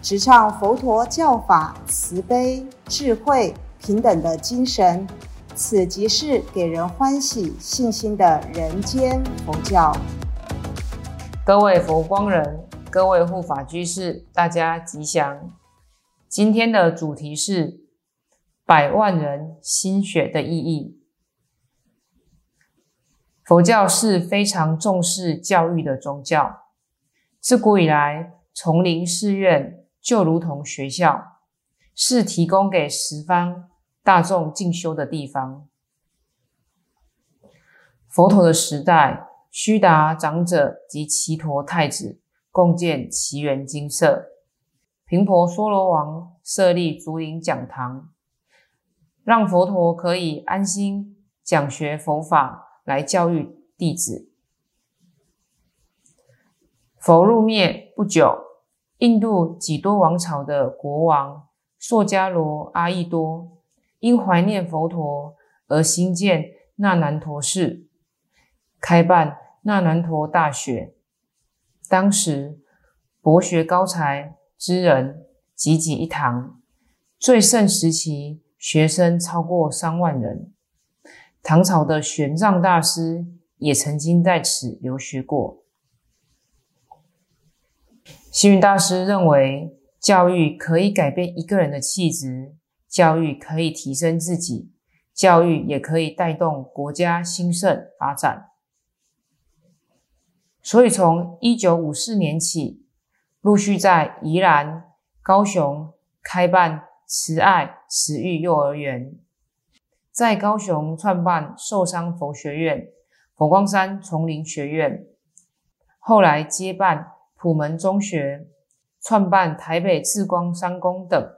直唱佛陀教法慈悲、智慧、平等的精神，此即是给人欢喜、信心的人间佛教。各位佛光人，各位护法居士，大家吉祥。今天的主题是百万人心血的意义。佛教是非常重视教育的宗教，自古以来，丛林寺院。就如同学校是提供给十方大众进修的地方。佛陀的时代，须达长者及祇陀太子共建奇园精舍，频婆娑罗王设立竹林讲堂，让佛陀可以安心讲学佛法，来教育弟子。佛入灭不久。印度几多王朝的国王硕迦罗阿逸多，因怀念佛陀而兴建那南陀寺，开办那南陀大学。当时博学高才之人济济一堂，最盛时期学生超过三万人。唐朝的玄奘大师也曾经在此留学过。星云大师认为，教育可以改变一个人的气质，教育可以提升自己，教育也可以带动国家兴盛发展。所以，从一九五四年起，陆续在宜兰、高雄开办慈爱慈育幼儿园，在高雄创办寿山佛学院、佛光山丛林学院，后来接办。普门中学创办台北智光三公等，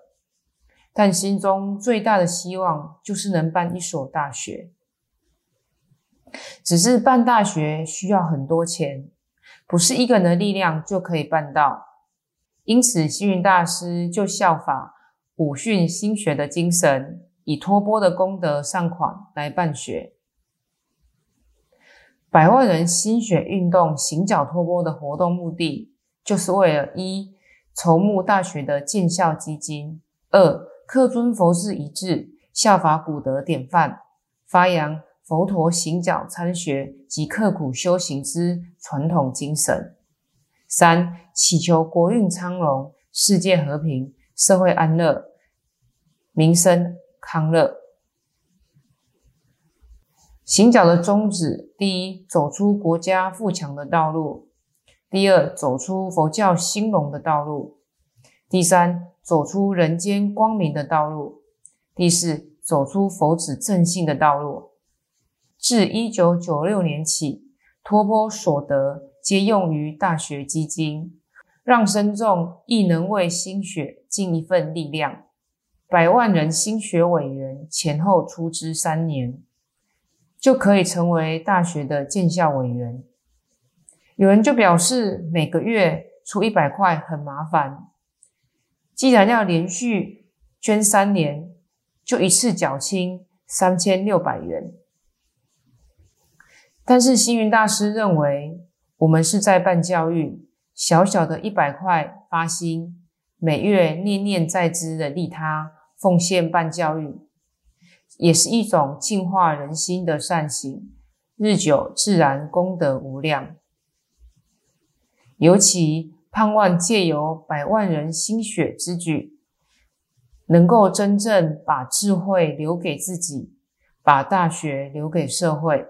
但心中最大的希望就是能办一所大学。只是办大学需要很多钱，不是一个人的力量就可以办到。因此，星云大师就效法武训心学的精神，以托钵的功德善款来办学。百万人心血运动行脚托钵的活动目的。就是为了一筹募大学的建校基金，二克尊佛事一致，效法古德典范，发扬佛陀行脚参学及刻苦修行之传统精神；三祈求国运昌隆，世界和平，社会安乐，民生康乐。行脚的宗旨：第一，走出国家富强的道路。第二，走出佛教兴隆的道路；第三，走出人间光明的道路；第四，走出佛子正信的道路。自一九九六年起，托钵所得皆用于大学基金，让僧众亦能为心血尽一份力量。百万人心学委员前后出资三年，就可以成为大学的建校委员。有人就表示，每个月出一百块很麻烦，既然要连续捐三年，就一次缴清三千六百元。但是星云大师认为，我们是在办教育，小小的一百块发心，每月念念在兹的利他奉献办教育，也是一种净化人心的善行，日久自然功德无量。尤其盼望借由百万人心血之举，能够真正把智慧留给自己，把大学留给社会，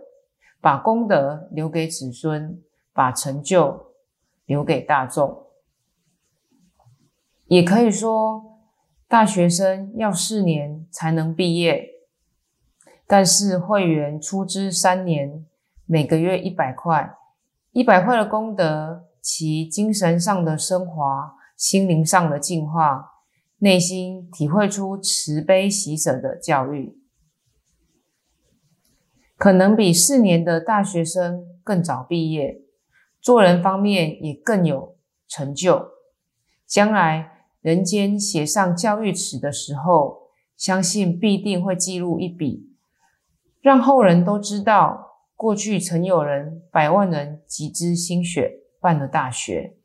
把功德留给子孙，把成就留给大众。也可以说，大学生要四年才能毕业，但是会员出资三年，每个月一百块，一百块的功德。其精神上的升华、心灵上的净化，内心体会出慈悲喜舍的教育，可能比四年的大学生更早毕业，做人方面也更有成就。将来人间写上教育史的时候，相信必定会记录一笔，让后人都知道过去曾有人百万人集资心血办了大学。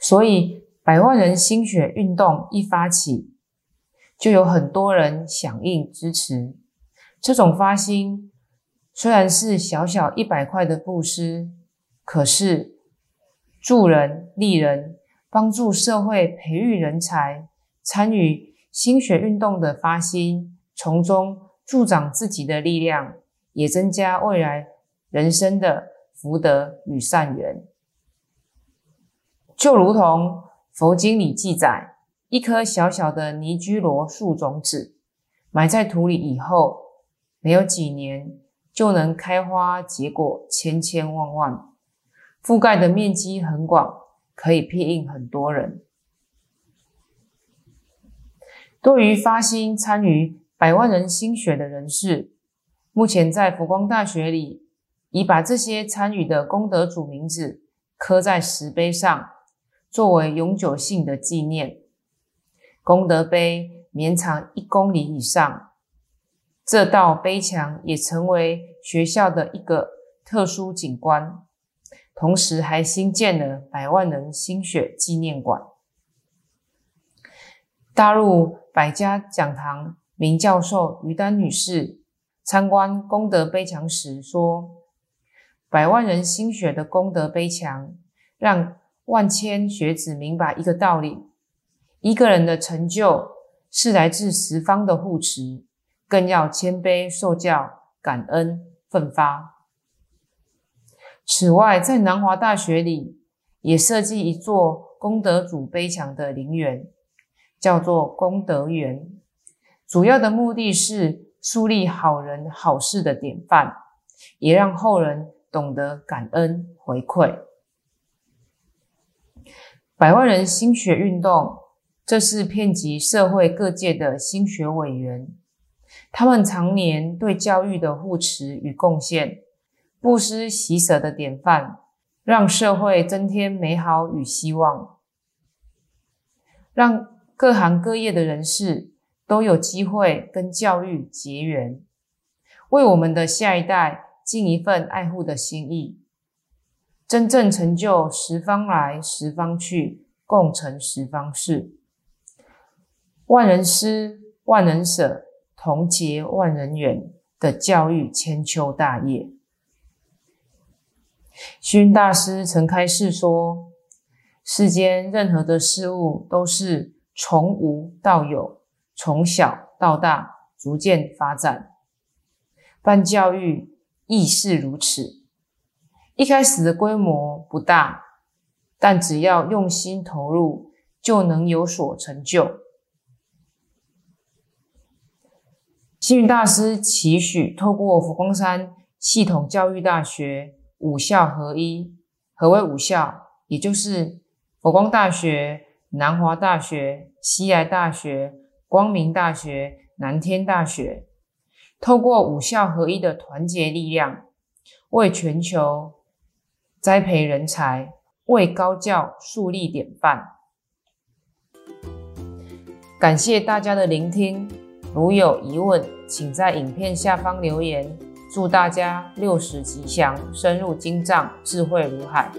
所以，百万人心血运动一发起，就有很多人响应支持。这种发心虽然是小小一百块的布施，可是助人利人，帮助社会培育人才，参与心血运动的发心，从中助长自己的力量，也增加未来人生的福德与善缘。就如同佛经里记载，一颗小小的尼居罗树种子埋在土里以后，没有几年就能开花结果，千千万万，覆盖的面积很广，可以庇应很多人。对于发心参与百万人心血的人士，目前在佛光大学里已把这些参与的功德主名字刻在石碑上。作为永久性的纪念，功德碑绵长一公里以上，这道碑墙也成为学校的一个特殊景观。同时，还新建了百万人心血纪念馆。大陆百家讲堂名教授于丹女士参观功德碑墙时说：“百万人心血的功德碑墙，让。”万千学子明白一个道理：一个人的成就是来自十方的护持，更要谦卑受教、感恩奋发。此外，在南华大学里也设计一座功德主碑墙的陵园，叫做功德园。主要的目的是树立好人好事的典范，也让后人懂得感恩回馈。百万人心学运动，这是遍及社会各界的心学委员，他们常年对教育的护持与贡献，不施喜舍的典范，让社会增添美好与希望，让各行各业的人士都有机会跟教育结缘，为我们的下一代尽一份爱护的心意。真正成就十方来十方去，共成十方事。万人施，万人舍，同结万人缘的教育千秋大业。熏大师曾开示说：世间任何的事物都是从无到有，从小到大逐渐发展。办教育亦是如此。一开始的规模不大，但只要用心投入，就能有所成就。星云大师期许透过佛光山系统教育大学五校合一。何为五校？也就是佛光大学、南华大学、西来大学、光明大学、南天大学，透过五校合一的团结力量，为全球。栽培人才，为高教树立典范。感谢大家的聆听，如有疑问，请在影片下方留言。祝大家六十吉祥，深入经藏，智慧如海。